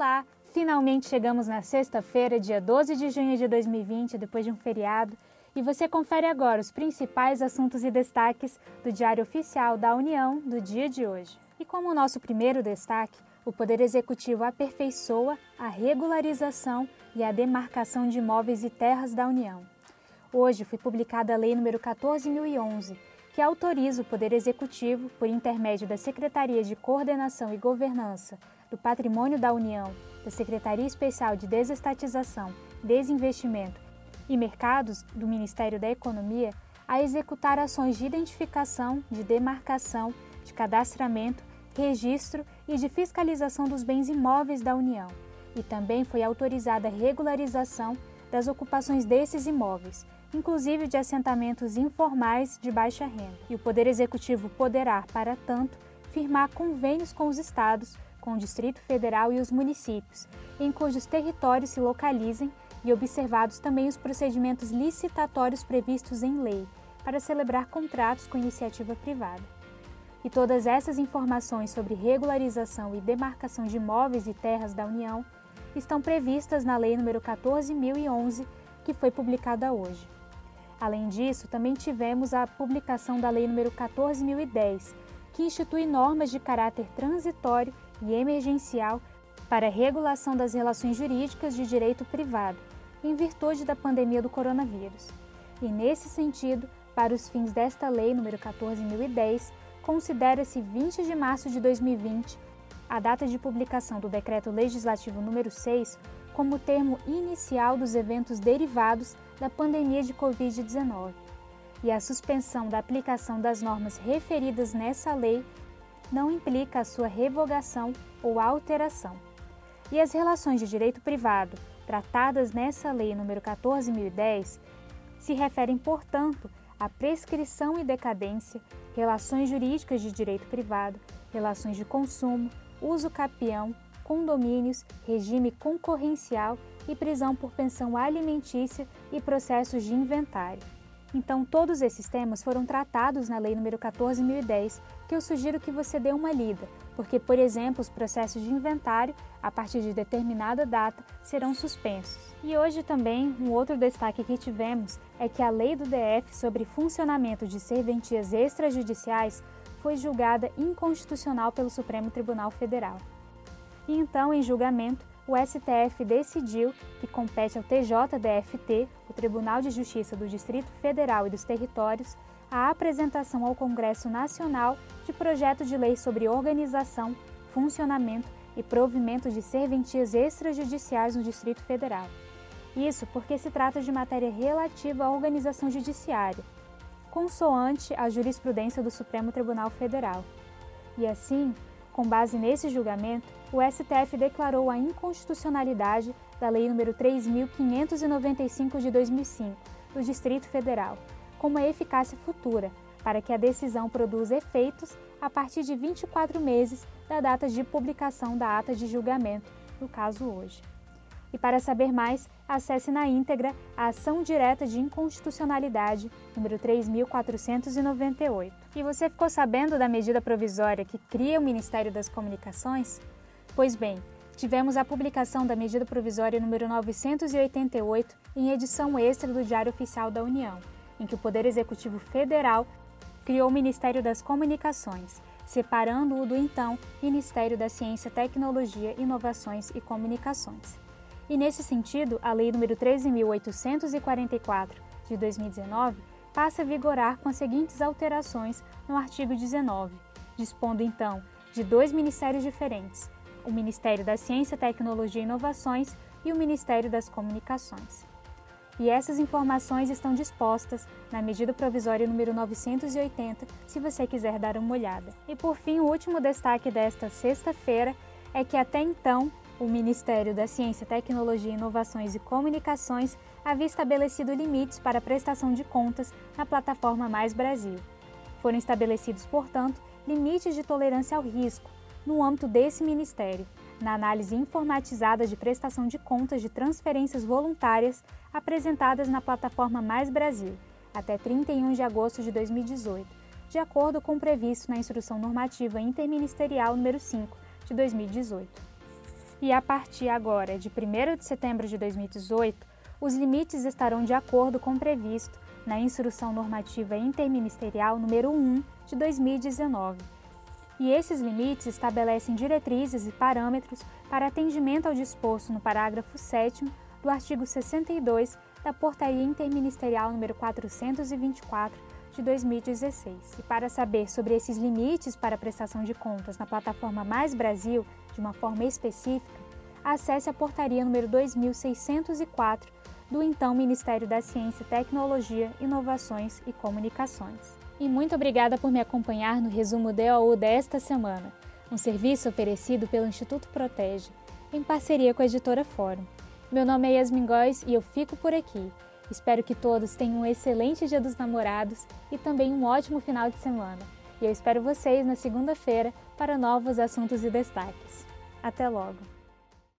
Olá! Finalmente chegamos na sexta-feira, dia 12 de junho de 2020, depois de um feriado, e você confere agora os principais assuntos e destaques do Diário Oficial da União do dia de hoje. E como nosso primeiro destaque, o Poder Executivo aperfeiçoa a regularização e a demarcação de imóveis e terras da União. Hoje foi publicada a Lei nº 14.011, que autoriza o Poder Executivo, por intermédio da Secretaria de Coordenação e Governança do Patrimônio da União, da Secretaria Especial de Desestatização, Desinvestimento e Mercados do Ministério da Economia, a executar ações de identificação, de demarcação, de cadastramento, registro e de fiscalização dos bens imóveis da União. E também foi autorizada a regularização das ocupações desses imóveis, inclusive de assentamentos informais de baixa renda. E o Poder Executivo poderá, para tanto, firmar convênios com os estados, com o Distrito Federal e os municípios, em cujos territórios se localizem e observados também os procedimentos licitatórios previstos em lei para celebrar contratos com iniciativa privada. E todas essas informações sobre regularização e demarcação de imóveis e terras da União estão previstas na Lei nº 14.011, que foi publicada hoje. Além disso, também tivemos a publicação da Lei nº 14.010, que institui normas de caráter transitório e emergencial para a regulação das relações jurídicas de direito privado, em virtude da pandemia do coronavírus. E, nesse sentido, para os fins desta Lei nº 14.010, considera-se 20 de março de 2020 a data de publicação do Decreto Legislativo número 6 como termo inicial dos eventos derivados da pandemia de Covid-19. E a suspensão da aplicação das normas referidas nessa lei não implica a sua revogação ou alteração. E as relações de direito privado tratadas nessa lei número 14.010 se referem, portanto, à prescrição e decadência, relações jurídicas de direito privado, relações de consumo, uso capião, condomínios, regime concorrencial e prisão por pensão alimentícia e processos de inventário. Então, todos esses temas foram tratados na Lei nº 14.010, que eu sugiro que você dê uma lida, porque, por exemplo, os processos de inventário, a partir de determinada data, serão suspensos. E hoje também, um outro destaque que tivemos é que a Lei do DF sobre funcionamento de serventias extrajudiciais foi julgada inconstitucional pelo Supremo Tribunal Federal. E então, em julgamento, o STF decidiu que compete ao TJDFT, o Tribunal de Justiça do Distrito Federal e dos Territórios, a apresentação ao Congresso Nacional de projeto de lei sobre organização, funcionamento e provimento de serventias extrajudiciais no Distrito Federal. Isso porque se trata de matéria relativa à organização judiciária, consoante a jurisprudência do Supremo Tribunal Federal. E assim, com base nesse julgamento, o STF declarou a inconstitucionalidade da Lei nº 3.595 de 2005, do Distrito Federal, com uma eficácia futura, para que a decisão produza efeitos a partir de 24 meses da data de publicação da ata de julgamento, no caso hoje. E para saber mais, acesse na íntegra a ação direta de inconstitucionalidade número 3498. E você ficou sabendo da medida provisória que cria o Ministério das Comunicações? Pois bem, tivemos a publicação da medida provisória número 988 em edição extra do Diário Oficial da União, em que o Poder Executivo Federal criou o Ministério das Comunicações, separando-o do então Ministério da Ciência, Tecnologia, Inovações e Comunicações. E nesse sentido, a Lei nº 13.844 de 2019 passa a vigorar com as seguintes alterações no artigo 19, dispondo então de dois ministérios diferentes, o Ministério da Ciência, Tecnologia e Inovações e o Ministério das Comunicações. E essas informações estão dispostas na medida provisória número 980, se você quiser dar uma olhada. E por fim, o último destaque desta sexta-feira é que até então o Ministério da Ciência, Tecnologia, Inovações e Comunicações havia estabelecido limites para a prestação de contas na plataforma Mais Brasil. Foram estabelecidos, portanto, limites de tolerância ao risco no âmbito desse ministério, na análise informatizada de prestação de contas de transferências voluntárias apresentadas na plataforma Mais Brasil, até 31 de agosto de 2018, de acordo com o previsto na Instrução Normativa Interministerial número 5 de 2018. E a partir agora de 1 de setembro de 2018, os limites estarão de acordo com o previsto na Instrução Normativa Interministerial número 1 de 2019. E esses limites estabelecem diretrizes e parâmetros para atendimento ao disposto no parágrafo 7 do artigo 62 da Portaria Interministerial número 424 de 2016. E para saber sobre esses limites para prestação de contas na plataforma Mais Brasil, de uma forma específica, acesse a portaria número 2604 do então Ministério da Ciência, Tecnologia, Inovações e Comunicações. E muito obrigada por me acompanhar no resumo DOU desta semana, um serviço oferecido pelo Instituto Protege, em parceria com a editora Fórum. Meu nome é Yasmin Góes e eu fico por aqui. Espero que todos tenham um excelente Dia dos Namorados e também um ótimo final de semana. E eu espero vocês na segunda-feira para novos assuntos e destaques. Até logo!